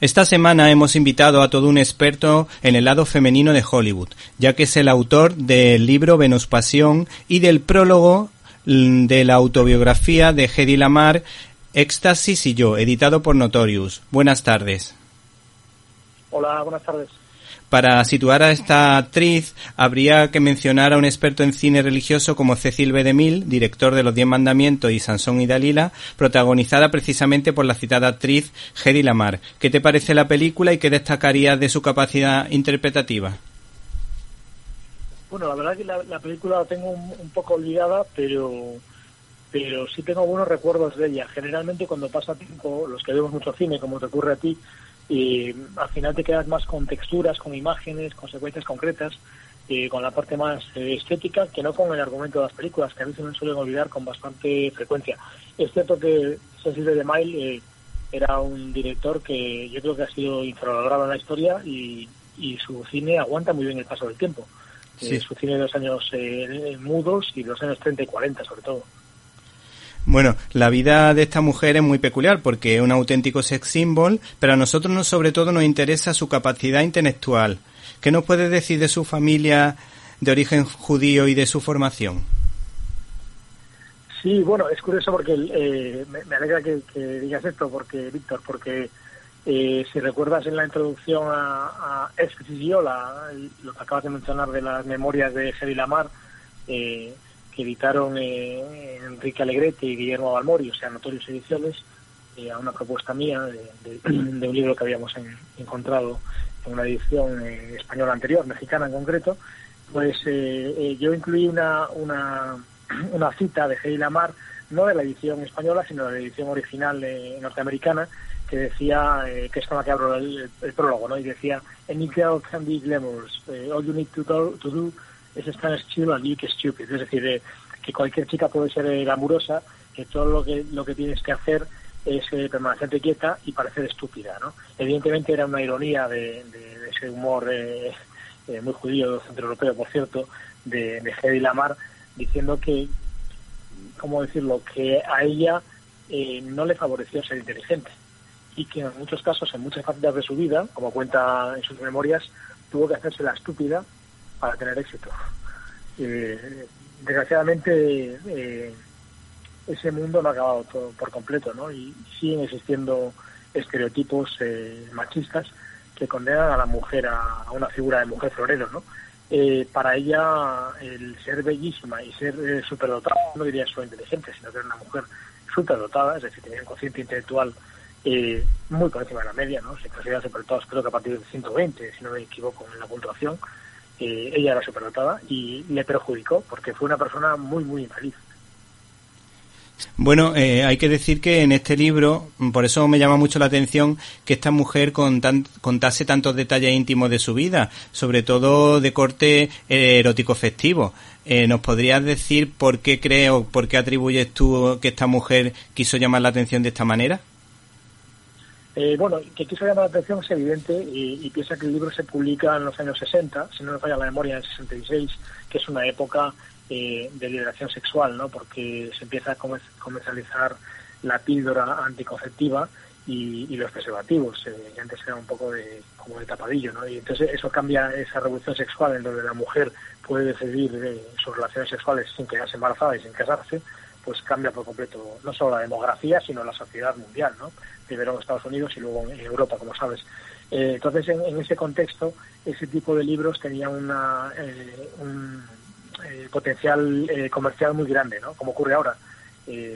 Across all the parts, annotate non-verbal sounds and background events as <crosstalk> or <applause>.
Esta semana hemos invitado a todo un experto en el lado femenino de Hollywood, ya que es el autor del libro Venus Pasión y del prólogo de la autobiografía de Hedy Lamar, Éxtasis y yo, editado por Notorious. Buenas tardes. Hola, buenas tardes. Para situar a esta actriz, habría que mencionar a un experto en cine religioso como Cecil B. DeMille, director de Los Diez Mandamientos y Sansón y Dalila, protagonizada precisamente por la citada actriz Hedy Lamar. ¿Qué te parece la película y qué destacarías de su capacidad interpretativa? Bueno, la verdad que la, película la tengo un, poco olvidada, pero pero sí tengo buenos recuerdos de ella. Generalmente cuando pasa tiempo, los que vemos mucho cine, como te ocurre a ti, y al final te quedas más con texturas, con imágenes, consecuencias concretas, y con la parte más eh, estética que no con el argumento de las películas, que a se me suelen olvidar con bastante frecuencia. Es cierto que Cecil de Mille eh, era un director que yo creo que ha sido infravalorado en la historia y, su cine aguanta muy bien el paso del tiempo. Eh, su cine de los años mudos y de los años 30 y 40 sobre todo. Bueno, la vida de esta mujer es muy peculiar porque es un auténtico sex symbol, pero a nosotros no, sobre todo nos interesa su capacidad intelectual. ¿Qué nos puede decir de su familia de origen judío y de su formación? Sí, bueno, es curioso porque eh, me, alegra que, digas esto, porque Víctor, porque eh, si recuerdas en la introducción a, a lo que acabas de mencionar de las memorias de Hedy Lamar, eh, que editaron eh, Enrique Alegrete y Guillermo Balmori, o sea, Notorios Ediciones, eh, a una propuesta mía de, <clears throat> un libro que habíamos encontrado en una edición eh, española anterior, mexicana en concreto, pues yo incluí una, <clears throat> una, cita de Heidi Lamar, no de la edición española, sino de la edición original norteamericana, que decía, que es con la que abro el, prólogo, ¿no? Y decía, Any girl can be glamorous. all you need to to do es estar chill and you stupid. Es decir, eh, que cualquier chica puede ser eh, glamurosa, que todo lo que, lo que tienes que hacer es eh, permanecerte quieta y parecer estúpida, ¿no? Evidentemente era una ironía de, ese humor muy judío, centroeuropeo, por cierto, de, de Lamar, diciendo que, ¿cómo decirlo?, que a ella no le favoreció ser inteligente y que en muchos casos, en muchas facetas de su vida, como cuenta en sus memorias, tuvo que hacerse la estúpida para tener éxito. desgraciadamente, eh, ese mundo no ha acabado todo por completo, ¿no? Y siguen existiendo estereotipos eh, machistas que condenan a la mujer a, una figura de mujer florero, ¿no? Eh, para ella, el ser bellísima y ser superdotada, no diría solo inteligente, sino que era una mujer superdotada, es decir, tenía un cociente intelectual muy por encima de la media, ¿no? Se considera superdotados creo que a partir de 120, si no me equivoco en la puntuación, ella era superdotada y le perjudicó porque fue una persona muy, muy infeliz. Bueno, eh, hay que decir que en este libro, por eso me llama mucho la atención que esta mujer contase tantos detalles íntimos de su vida, sobre todo de corte eh, erótico festivo. Eh, ¿Nos podrías decir por qué creo, por qué atribuyes tú que esta mujer quiso llamar la atención de esta manera? Eh, bueno, que quiso llamar la atención es evidente y, piensa que el libro se publica en los años 60, si no me falla la memoria, en el 66, que es una época eh, de liberación sexual, ¿no? Porque se empieza a comercializar la píldora anticonceptiva y, los preservativos, eh, que antes era un poco de, como de tapadillo, ¿no? Y entonces eso cambia esa revolución sexual en donde la mujer puede decidir sus relaciones sexuales sin quedarse embarazada y sin casarse, pues cambia por completo no solo la demografía, sino la sociedad mundial, ¿no? Primero en Estados Unidos y luego en Europa, como sabes. Eh, entonces, en, ese contexto, ese tipo de libros tenía una, eh, un eh, potencial comercial muy grande, ¿no? Como ocurre ahora,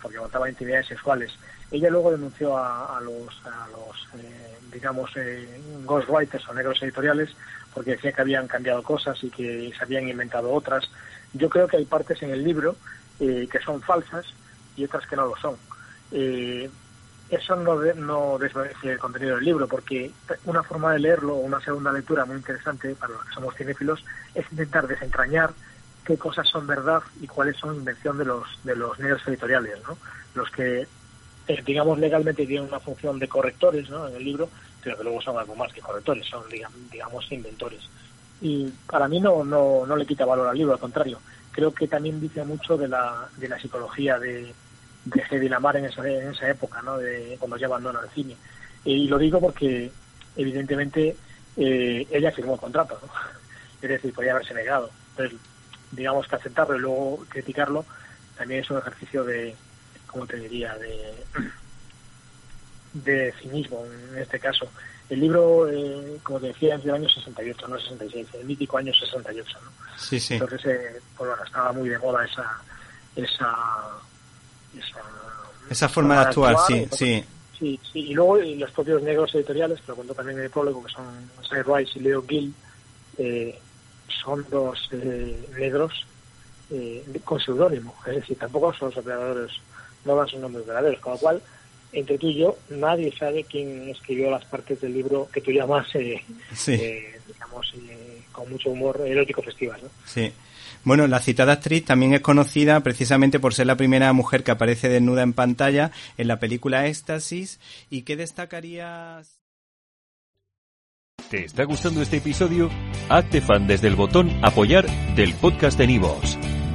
porque contaba intimidades sexuales. Ella luego denunció a, los, a los digamos, ghostwriters o negros editoriales porque decía que habían cambiado cosas y que se habían inventado otras. Yo creo que hay partes en el libro eh, que son falsas y otras que no lo son. Eh, eso no, no desvanece el contenido del libro, porque una forma de leerlo, una segunda lectura muy interesante para los que somos cinéfilos, es intentar desentrañar qué cosas son verdad y cuáles son invención de los de los medios editoriales, ¿no? Los que, eh, digamos, legalmente tienen una función de correctores, ¿no? En el libro, pero que luego son algo más que correctores, son, digamos, inventores. Y para mí no, no, no le quita valor al libro, al contrario creo que también dice mucho de la, de la psicología de, de Hedy Lamar en esa, en esa época, ¿no? de cuando ya abandona el cine. Y lo digo porque evidentemente eh, ella firmó el contrato, <laughs> es decir, podía haberse negado. Entonces, digamos que aceptarlo y luego criticarlo también es un ejercicio de, ¿cómo te diría?, de, <clears throat> de cinismo en este caso. El libro, eh, como te decía, es del año 68, no 66, el mítico año 68, ¿no? Sí, sí. Entonces, eh, pues bueno, estaba muy de moda esa... esa esa, forma de actuar, sí, sí. Sí, sí, y luego los propios negros editoriales, que lo cuento también en el prólogo, que son Cy Rice y Leo Gill, eh, son dos eh, negros eh, con seudónimo, es decir, tampoco son los operadores, no dan sus nombres verdaderos, con lo cual, entre tú y yo, nadie sabe quién escribió las partes del libro que tú llamas, eh, digamos, con mucho humor erótico festival. ¿no? Sí. Bueno, la citada actriz también es conocida precisamente por ser la primera mujer que aparece desnuda en pantalla en la película Éxtasis. ¿Y qué destacarías? ¿Te está gustando este episodio? Hazte fan desde el botón Apoyar del podcast de Nivos.